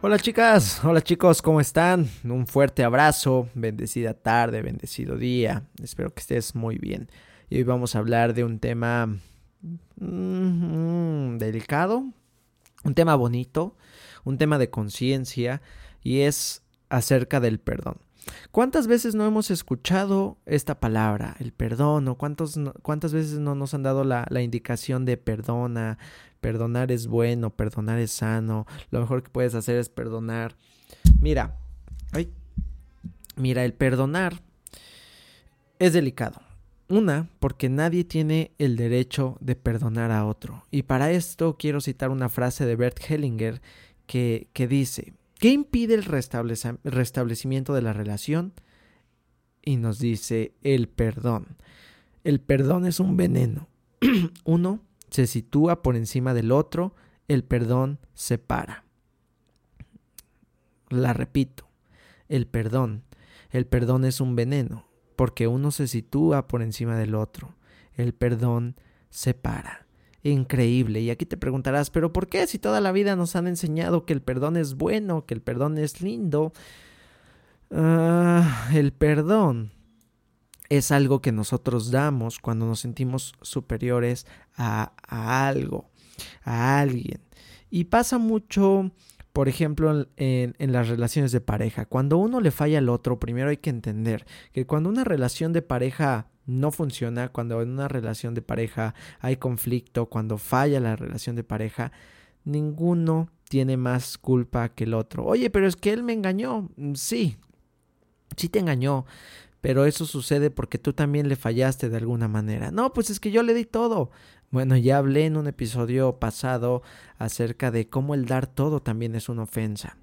Hola chicas, hola chicos, ¿cómo están? Un fuerte abrazo, bendecida tarde, bendecido día, espero que estés muy bien. Y hoy vamos a hablar de un tema mm, delicado, un tema bonito, un tema de conciencia y es acerca del perdón. ¿Cuántas veces no hemos escuchado esta palabra, el perdón? ¿O cuántas veces no nos han dado la, la, indicación de perdona? Perdonar es bueno, perdonar es sano, lo mejor que puedes hacer es perdonar. Mira, ay, mira, el perdonar es delicado. Una, porque nadie tiene el derecho de perdonar a otro. Y para esto quiero citar una frase de Bert Hellinger que, que dice, ¿Qué impide el restablecimiento de la relación? Y nos dice el perdón. El perdón es un veneno. Uno se sitúa por encima del otro, el perdón separa. La repito, el perdón. El perdón es un veneno, porque uno se sitúa por encima del otro. El perdón separa increíble. Y aquí te preguntarás, pero ¿por qué si toda la vida nos han enseñado que el perdón es bueno, que el perdón es lindo? Ah, el perdón es algo que nosotros damos cuando nos sentimos superiores a, algo, a alguien. Y pasa mucho, por ejemplo, en, en, las relaciones de pareja. Cuando uno le falla al otro, primero hay que entender que cuando una relación de pareja no funciona, cuando en una relación de pareja hay conflicto, cuando falla la relación de pareja, ninguno tiene más culpa que el otro. Oye, pero es que él me engañó. Mm, sí, sí te engañó, pero eso sucede porque tú también le fallaste de alguna manera. No, pues es que yo le di todo. Bueno, ya hablé en un episodio pasado acerca de cómo el dar todo también es una ofensa.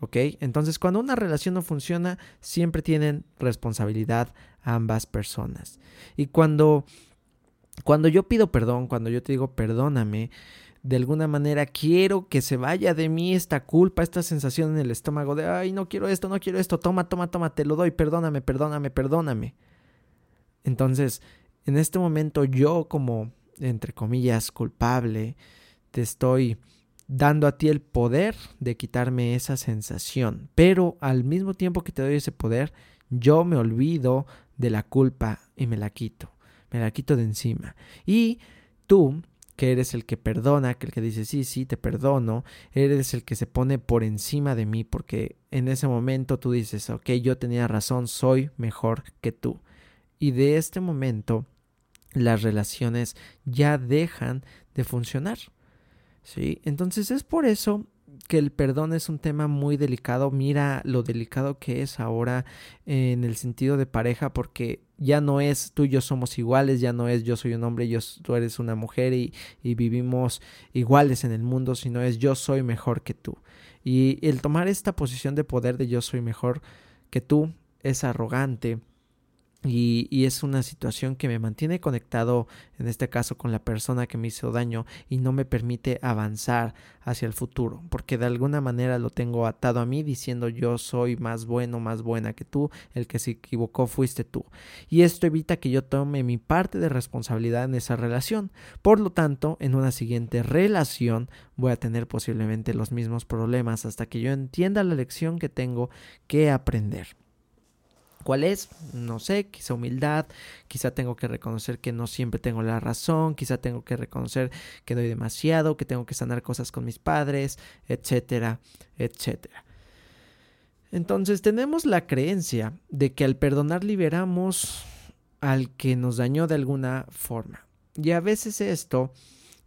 ¿Ok? Entonces, cuando una relación no funciona, siempre tienen responsabilidad ambas personas. Y cuando, cuando yo pido perdón, cuando yo te digo perdóname, de alguna manera quiero que se vaya de mí esta culpa, esta sensación en el estómago de, ay, no quiero esto, no quiero esto, toma, toma, toma, te lo doy, perdóname, perdóname, perdóname. Entonces, en este momento yo como, entre comillas, culpable, te estoy dando a ti el poder de quitarme esa sensación. Pero al mismo tiempo que te doy ese poder, yo me olvido de la culpa y me la quito. Me la quito de encima. Y tú, que eres el que perdona, que el que dice, sí, sí, te perdono, eres el que se pone por encima de mí porque en ese momento tú dices, ok, yo tenía razón, soy mejor que tú. Y de este momento las relaciones ya dejan de funcionar. ¿Sí? Entonces es por eso que el perdón es un tema muy delicado. Mira lo delicado que es ahora en el sentido de pareja, porque ya no es tú y yo somos iguales, ya no es yo soy un hombre yo, tú eres una mujer y, y vivimos iguales en el mundo, sino es yo soy mejor que tú. Y el tomar esta posición de poder de yo soy mejor que tú es arrogante, Y, es una situación que me mantiene conectado, en este caso, con la persona que me hizo daño y no me permite avanzar hacia el futuro, porque de alguna manera lo tengo atado a mí diciendo yo soy más bueno, más buena que tú, el que se equivocó fuiste tú. Y esto evita que yo tome mi parte de responsabilidad en esa relación. Por lo tanto, en una siguiente relación voy a tener posiblemente los mismos problemas hasta que yo entienda la lección que tengo que aprender. ¿Cuál es? No sé, quizá humildad, quizá tengo que reconocer que no siempre tengo la razón, quizá tengo que reconocer que doy demasiado, que tengo que sanar cosas con mis padres, etcétera, etcétera. Entonces tenemos la creencia de que al perdonar liberamos al que nos dañó de alguna forma. Y a veces esto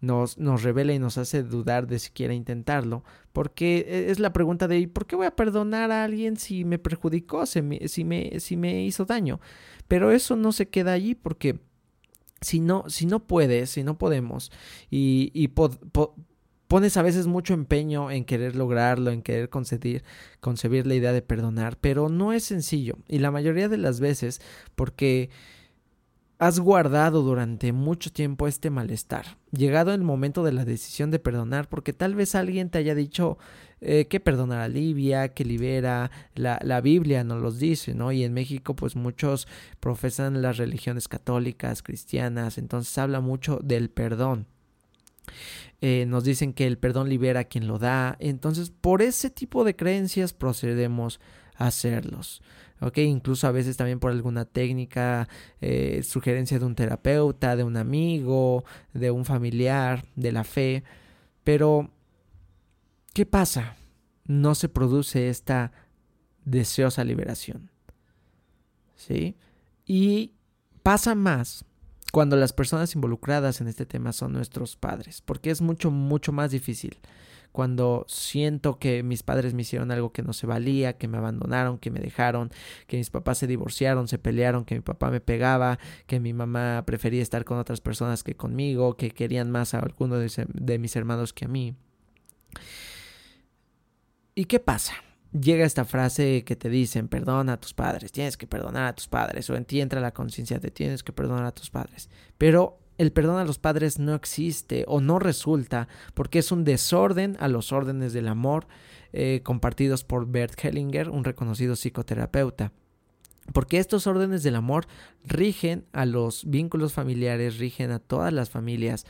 nos, nos revela y nos hace dudar de siquiera intentarlo, porque e, es la pregunta de ¿por qué voy a perdonar a alguien si me perjudicó, si me, si me, hizo daño? Pero eso no se queda allí porque si no, si no puedes, si no podemos, y, y pones a veces mucho empeño en querer lograrlo, en querer concebir, concebir la idea de perdonar, pero no es sencillo, y la mayoría de las veces porque Has guardado durante mucho tiempo este malestar, llegado el momento de la decisión de perdonar, porque tal vez alguien te haya dicho eh, que perdonar alivia, que libera, la, la, Biblia nos los dice, ¿no? Y en México pues muchos profesan las religiones católicas, cristianas, entonces habla mucho del perdón. Eh, nos dicen que el perdón libera a quien lo da, entonces por ese tipo de creencias procedemos a hacerlos. ¿Ok? Incluso a veces también por alguna técnica, eh, sugerencia de un terapeuta, de un amigo, de un familiar, de la fe. Pero, ¿qué pasa? No se produce esta deseosa liberación. ¿Sí? Y pasa más cuando las personas involucradas en este tema son nuestros padres, porque es mucho, mucho más difícil cuando siento que mis padres me hicieron algo que no se valía, que me abandonaron, que me dejaron, que mis papás se divorciaron, se pelearon, que mi papá me pegaba, que mi mamá prefería estar con otras personas que conmigo, que querían más a alguno de, mis hermanos que a mí. ¿Y qué pasa? llega esta frase que te dicen, perdona a tus padres, tienes que perdonar a tus padres, o en ti entra la conciencia de tienes que perdonar a tus padres. Pero el perdón a los padres no existe o no resulta porque es un desorden a los órdenes del amor eh, compartidos por Bert Hellinger, un reconocido psicoterapeuta. Porque estos órdenes del amor rigen a los vínculos familiares, rigen a todas las familias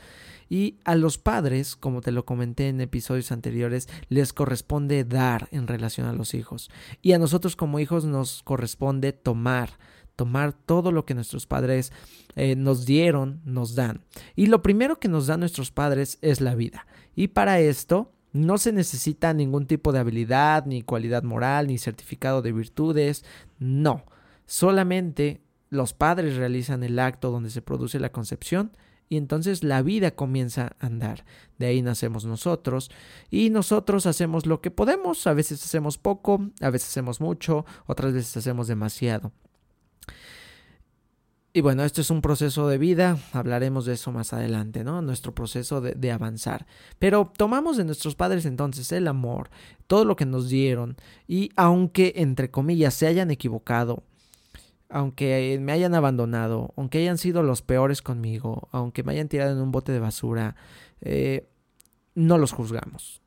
y a los padres, como te lo comenté en episodios anteriores, les corresponde dar en relación a los hijos. Y a nosotros como hijos nos corresponde tomar tomar todo lo que nuestros padres eh, nos dieron, nos dan. Y lo primero que nos dan nuestros padres es la vida. Y para esto no se necesita ningún tipo de habilidad, ni cualidad moral, ni certificado de virtudes. No. Solamente los padres realizan el acto donde se produce la concepción y entonces la vida comienza a andar. De ahí nacemos nosotros y nosotros hacemos lo que podemos, a veces hacemos poco, a veces hacemos mucho, otras veces hacemos demasiado. Y bueno, esto es un proceso de vida, hablaremos de eso más adelante, ¿no? Nuestro proceso de, avanzar. Pero tomamos de nuestros padres entonces el amor, todo lo que nos dieron, y aunque, entre comillas, se hayan equivocado, aunque me hayan abandonado, aunque hayan sido los peores conmigo, aunque me hayan tirado en un bote de basura, eh, no los juzgamos.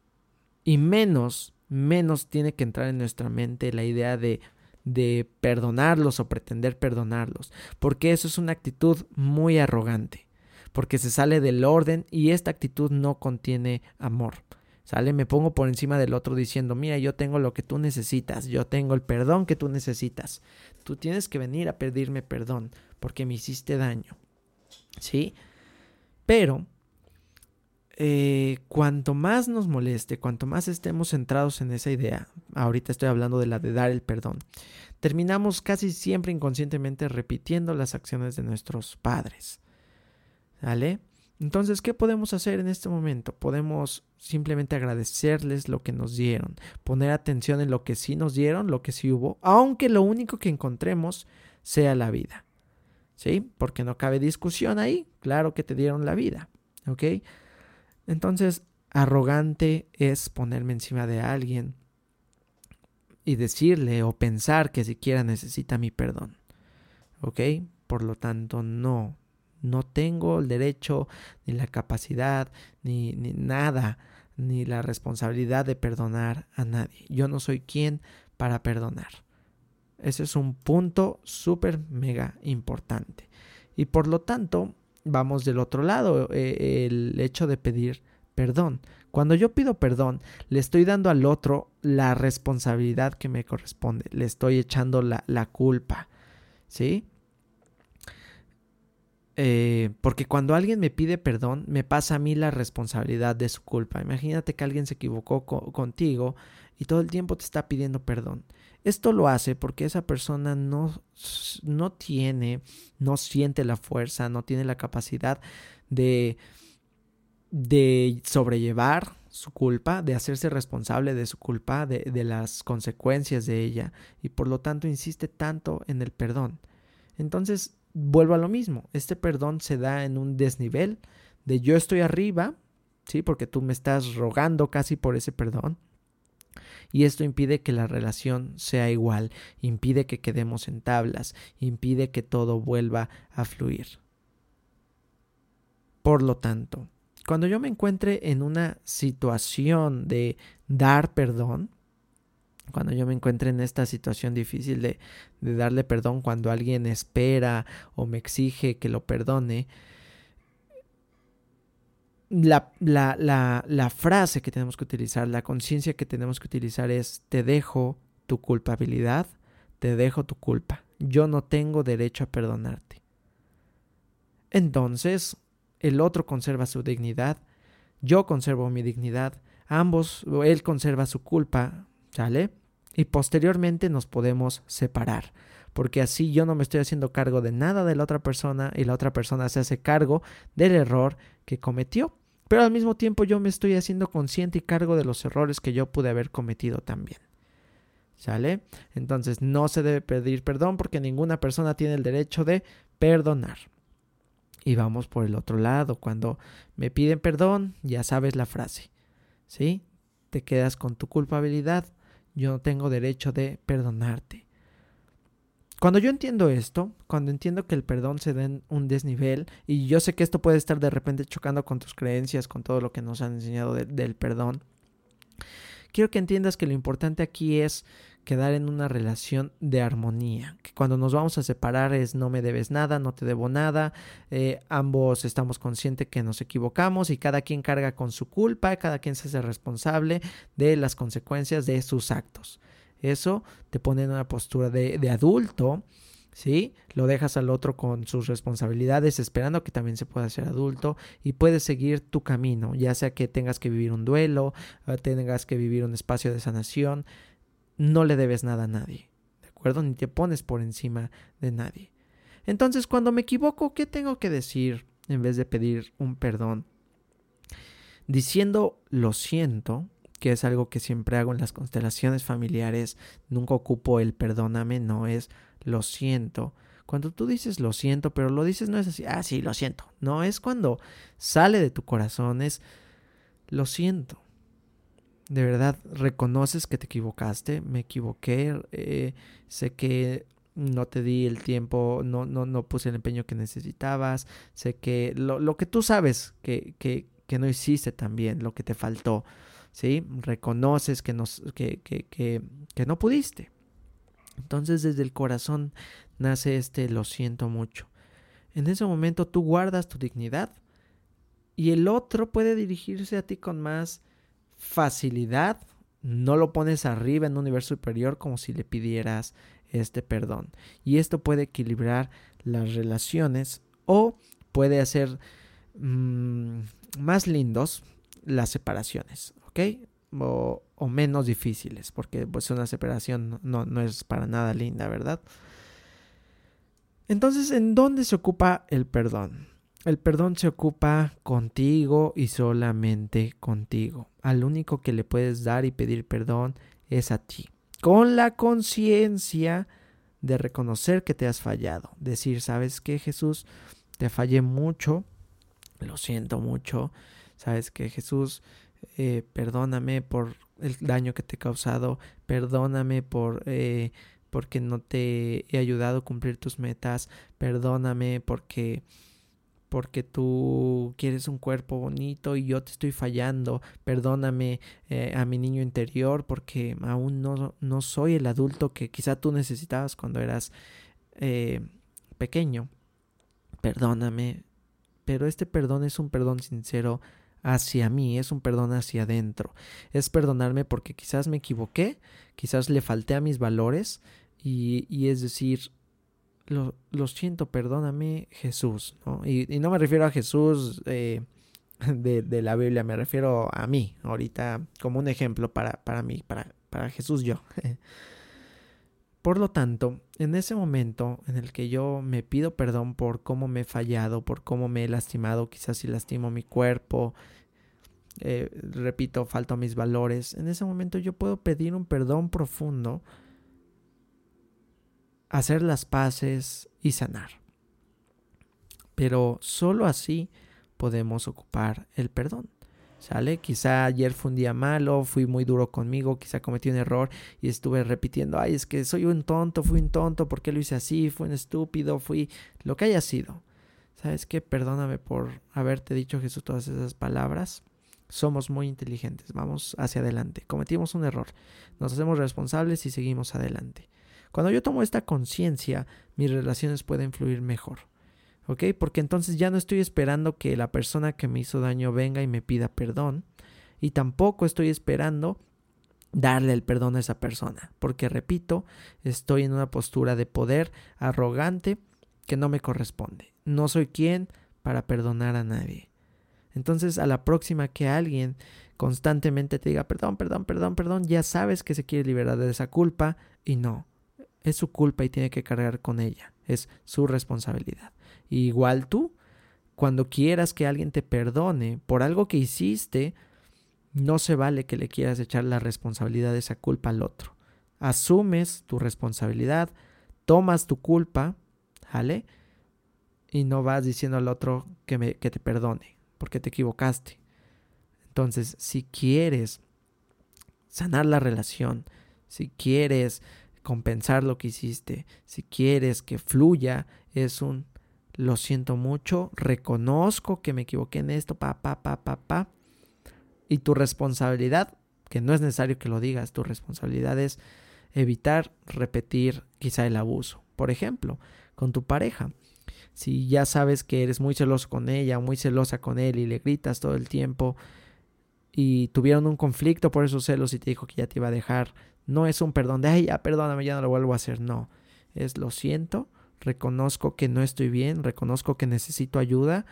Y menos, menos tiene que entrar en nuestra mente la idea de de perdonarlos o pretender perdonarlos, porque eso es una actitud muy arrogante, porque se sale del orden y esta actitud no contiene amor. ¿Sale? Me pongo por encima del otro diciendo, mira, yo tengo lo que tú necesitas, yo tengo el perdón que tú necesitas. Tú tienes que venir a pedirme perdón porque me hiciste daño. ¿Sí? Pero eh, cuanto más nos moleste, cuanto más estemos centrados en esa idea, ahorita estoy hablando de la de dar el perdón, terminamos casi siempre inconscientemente repitiendo las acciones de nuestros padres. ¿Vale? Entonces, ¿qué podemos hacer en este momento? Podemos simplemente agradecerles lo que nos dieron, poner atención en lo que sí nos dieron, lo que sí hubo, aunque lo único que encontremos sea la vida. ¿Sí? Porque no cabe discusión ahí, claro que te dieron la vida. ¿Ok? Entonces, arrogante es ponerme encima de alguien y decirle o pensar que siquiera necesita mi perdón. ¿ok? Por lo tanto, no, no tengo el derecho, ni la capacidad, ni, ni nada, ni la responsabilidad de perdonar a nadie. Yo no soy quien para perdonar. Ese es un punto súper mega importante. Y por lo tanto, vamos del otro lado, eh, el hecho de pedir perdón. Cuando yo pido perdón, le estoy dando al otro la responsabilidad que me corresponde, le estoy echando la, la culpa, ¿sí? Eh, porque cuando alguien me pide perdón, me pasa a mí la responsabilidad de su culpa. Imagínate que alguien se equivocó contigo y todo el tiempo te está pidiendo perdón. Esto lo hace porque esa persona no, no tiene, no siente la fuerza, no tiene la capacidad de, de sobrellevar su culpa, de hacerse responsable de su culpa, de, de las consecuencias de ella y por lo tanto insiste tanto en el perdón. Entonces vuelvo a lo mismo. Este perdón se da en un desnivel de yo estoy arriba, ¿sí? Porque tú me estás rogando casi por ese perdón. Y esto impide que la relación sea igual, impide que quedemos en tablas, impide que todo vuelva a fluir. Por lo tanto, cuando yo me encuentre en una situación de dar perdón, cuando yo me encuentre en esta situación difícil de, darle perdón cuando alguien espera o me exige que lo perdone, la, la, la, la frase que tenemos que utilizar, la conciencia que tenemos que utilizar es te dejo tu culpabilidad, te dejo tu culpa. Yo no tengo derecho a perdonarte. Entonces, el otro conserva su dignidad, yo conservo mi dignidad, ambos, él conserva su culpa, ¿Sale? Y posteriormente nos podemos separar. Porque así yo no me estoy haciendo cargo de nada de la otra persona y la otra persona se hace cargo del error que cometió. Pero al mismo tiempo yo me estoy haciendo consciente y cargo de los errores que yo pude haber cometido también. ¿Sale? Entonces no se debe pedir perdón porque ninguna persona tiene el derecho de perdonar. Y vamos por el otro lado. Cuando me piden perdón, ya sabes la frase. ¿Sí? Te quedas con tu culpabilidad yo no tengo derecho de perdonarte. Cuando yo entiendo esto, cuando entiendo que el perdón se da en un desnivel, y yo sé que esto puede estar de repente chocando con tus creencias, con todo lo que nos han enseñado del perdón, quiero que entiendas que lo importante aquí es quedar en una relación de armonía. Que cuando nos vamos a separar es no me debes nada, no te debo nada, eh, ambos estamos conscientes que nos equivocamos y cada quien carga con su culpa, cada quien se hace responsable de las consecuencias de sus actos. Eso te pone en una postura de, adulto. ¿sí? Lo dejas al otro con sus responsabilidades, esperando que también se pueda ser adulto y puedes seguir tu camino, ya sea que tengas que vivir un duelo, eh, tengas que vivir un espacio de sanación, no le debes nada a nadie, ¿de acuerdo? Ni te pones por encima de nadie. Entonces, cuando me equivoco, ¿qué tengo que decir en vez de pedir un perdón? Diciendo lo siento, que es algo que siempre hago en las constelaciones familiares, nunca ocupo el perdóname, no es lo siento. Cuando tú dices lo siento, pero lo dices no es así, ah, sí, lo siento. No, es cuando sale de tu corazón, es lo siento de verdad reconoces que te equivocaste, me equivoqué, eh, sé que no te di el tiempo, no, no, no puse el empeño que necesitabas, sé que lo, lo que tú sabes que, que, que, no hiciste también, lo que te faltó, ¿sí? Reconoces que, nos, que, que, que, que no pudiste. Entonces desde el corazón nace este lo siento mucho. En ese momento tú guardas tu dignidad y el otro puede dirigirse a ti con más facilidad, no lo pones arriba en un universo superior como si le pidieras este perdón. Y esto puede equilibrar las relaciones o puede hacer mm, más lindos las separaciones, ¿ok? O, menos difíciles, porque pues una separación no, no es para nada linda, ¿verdad? Entonces, ¿en dónde se ocupa el perdón? El perdón se ocupa contigo y solamente contigo. Al único que le puedes dar y pedir perdón es a ti. Con la conciencia de reconocer que te has fallado. Decir, ¿sabes qué, Jesús? Te fallé mucho. Lo siento mucho. ¿Sabes qué, Jesús? Eh, perdóname por el daño que te he causado. Perdóname por... Eh, porque no te he ayudado a cumplir tus metas, perdóname porque porque tú quieres un cuerpo bonito y yo te estoy fallando, perdóname eh, a mi niño interior porque aún no, no, soy el adulto que quizá tú necesitabas cuando eras pequeño, perdóname, pero este perdón es un perdón sincero hacia mí, es un perdón hacia adentro, es perdonarme porque quizás me equivoqué, quizás le falté a mis valores y, y es decir, lo, lo siento, perdóname Jesús, ¿no? Y, no me refiero a Jesús eh, de, de, la Biblia, me refiero a mí, ahorita como un ejemplo para, para mí, para, para Jesús yo. Por lo tanto, en ese momento en el que yo me pido perdón por cómo me he fallado, por cómo me he lastimado, quizás si lastimo mi cuerpo, eh, repito, falto a mis valores, en ese momento yo puedo pedir un perdón profundo hacer las paces y sanar. Pero solo así podemos ocupar el perdón. ¿Sale? Quizá ayer fue un día malo, fui muy duro conmigo, quizá cometí un error y estuve repitiendo, ay, es que soy un tonto, fui un tonto, ¿por qué lo hice así? Fui un estúpido, fui lo que haya sido. ¿Sabes qué? Perdóname por haberte dicho Jesús todas esas palabras. Somos muy inteligentes, vamos hacia adelante. Cometimos un error, nos hacemos responsables y seguimos adelante. Cuando yo tomo esta conciencia, mis relaciones pueden fluir mejor. ¿Ok? Porque entonces ya no estoy esperando que la persona que me hizo daño venga y me pida perdón. Y tampoco estoy esperando darle el perdón a esa persona. Porque, repito, estoy en una postura de poder arrogante que no me corresponde. No soy quien para perdonar a nadie. Entonces, a la próxima que alguien constantemente te diga perdón, perdón, perdón, perdón, ya sabes que se quiere liberar de esa culpa y no es su culpa y tiene que cargar con ella, es su responsabilidad. Igual tú, cuando quieras que alguien te perdone por algo que hiciste, no se vale que le quieras echar la responsabilidad de esa culpa al otro. Asumes tu responsabilidad, tomas tu culpa, ¿vale? Y no vas diciendo al otro que, me, que te perdone, porque te equivocaste. Entonces, si quieres sanar la relación, si quieres compensar lo que hiciste, si quieres que fluya, es un lo siento mucho, reconozco que me equivoqué en esto, pa, pa, pa, pa, pa. Y tu responsabilidad, que no es necesario que lo digas, tu responsabilidad es evitar repetir quizá el abuso. Por ejemplo, con tu pareja. Si ya sabes que eres muy celoso con ella, muy celosa con él y le gritas todo el tiempo y tuvieron un conflicto por esos celos y te dijo que ya te iba a dejar, no es un perdón de, ay, ya perdóname, ya no lo vuelvo a hacer. No, es lo siento, reconozco que no estoy bien, reconozco que necesito ayuda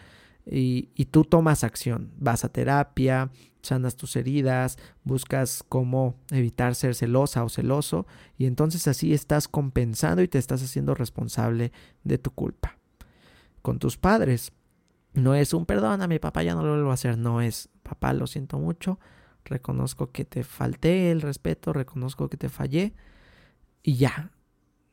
y, y tú tomas acción. Vas a terapia, sanas tus heridas, buscas cómo evitar ser celosa o celoso y entonces así estás compensando y te estás haciendo responsable de tu culpa. Con tus padres, no es un perdón a mi papá ya no lo vuelvo a hacer, no es papá lo siento mucho, reconozco que te falté el respeto, reconozco que te fallé y ya.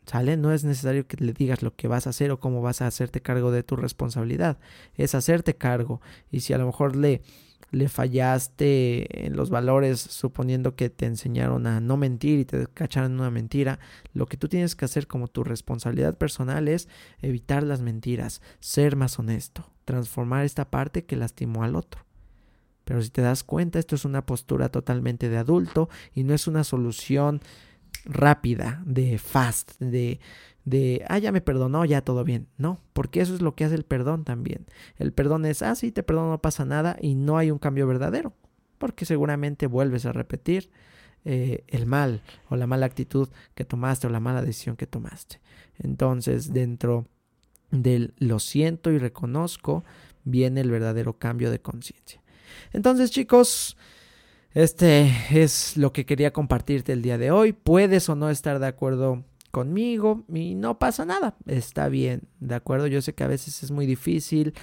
¿Sale? No es necesario que le digas lo que vas a hacer o cómo vas a hacerte cargo de tu responsabilidad. Es hacerte cargo. Y si a lo mejor le, le fallaste en los valores, suponiendo que te enseñaron a no mentir y te cacharon una mentira, lo que tú tienes que hacer como tu responsabilidad personal es evitar las mentiras, ser más honesto, transformar esta parte que lastimó al otro. Pero si te das cuenta, esto es una postura totalmente de adulto y no es una solución rápida, de fast, de, de, ah, ya me perdonó, ya todo bien. No, porque eso es lo que hace el perdón también. El perdón es, ah, sí, te perdono, no pasa nada y no hay un cambio verdadero, porque seguramente vuelves a repetir eh, el mal o la mala actitud que tomaste o la mala decisión que tomaste. Entonces, dentro del lo siento y reconozco, viene el verdadero cambio de conciencia. Entonces, chicos, este es lo que quería compartirte el día de hoy. Puedes o no estar de acuerdo conmigo y no pasa nada. Está bien, ¿de acuerdo? Yo sé que a veces es muy difícil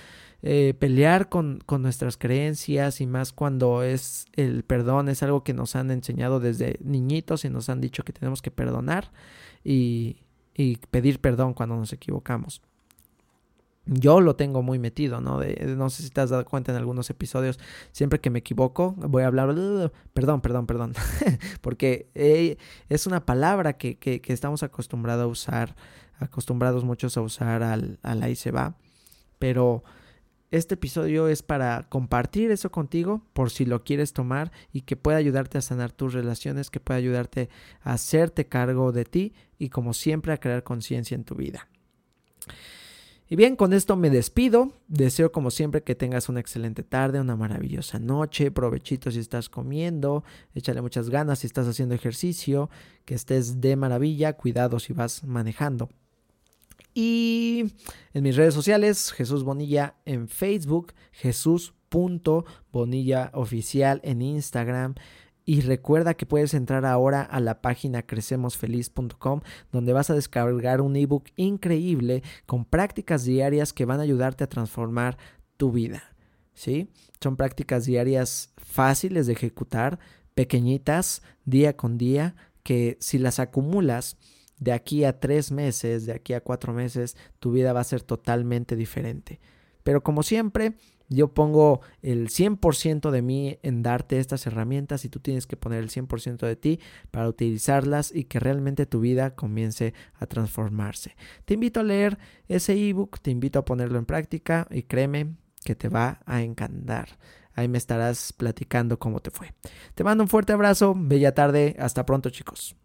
eh, pelear con, con, nuestras creencias y más cuando es el perdón, es algo que nos han enseñado desde niñitos y nos han dicho que tenemos que perdonar y, y pedir perdón cuando nos equivocamos. Yo lo tengo muy metido, ¿no? no sé si te has dado cuenta en algunos episodios, siempre que me equivoco, voy a hablar, perdón, perdón, perdón, porque eh, es una palabra que, que, estamos acostumbrados a usar, acostumbrados muchos a usar al, al ahí se va, pero este episodio es para compartir eso contigo por si lo quieres tomar y que pueda ayudarte a sanar tus relaciones, que pueda ayudarte a hacerte cargo de ti y como siempre a crear conciencia en tu vida. Y bien, con esto me despido. Deseo como siempre que tengas una excelente tarde, una maravillosa noche, provechito si estás comiendo, échale muchas ganas si estás haciendo ejercicio, que estés de maravilla, cuidado si vas manejando. Y en mis redes sociales, Jesús Bonilla en Facebook, Jesús.bonilla oficial en Instagram. Y recuerda que puedes entrar ahora a la página crecemosfeliz.com donde vas a descargar un ebook increíble con prácticas diarias que van a ayudarte a transformar tu vida. ¿Sí? Son prácticas diarias fáciles de ejecutar, pequeñitas, día con día, que si las acumulas de aquí a tres meses, de aquí a cuatro meses, tu vida va a ser totalmente diferente. Pero como siempre, yo pongo el 100% de mí en darte estas herramientas y tú tienes que poner el 100% de ti para utilizarlas y que realmente tu vida comience a transformarse. Te invito a leer ese ebook, te invito a ponerlo en práctica y créeme que te va a encantar. Ahí me estarás platicando cómo te fue. Te mando un fuerte abrazo, bella tarde, hasta pronto chicos.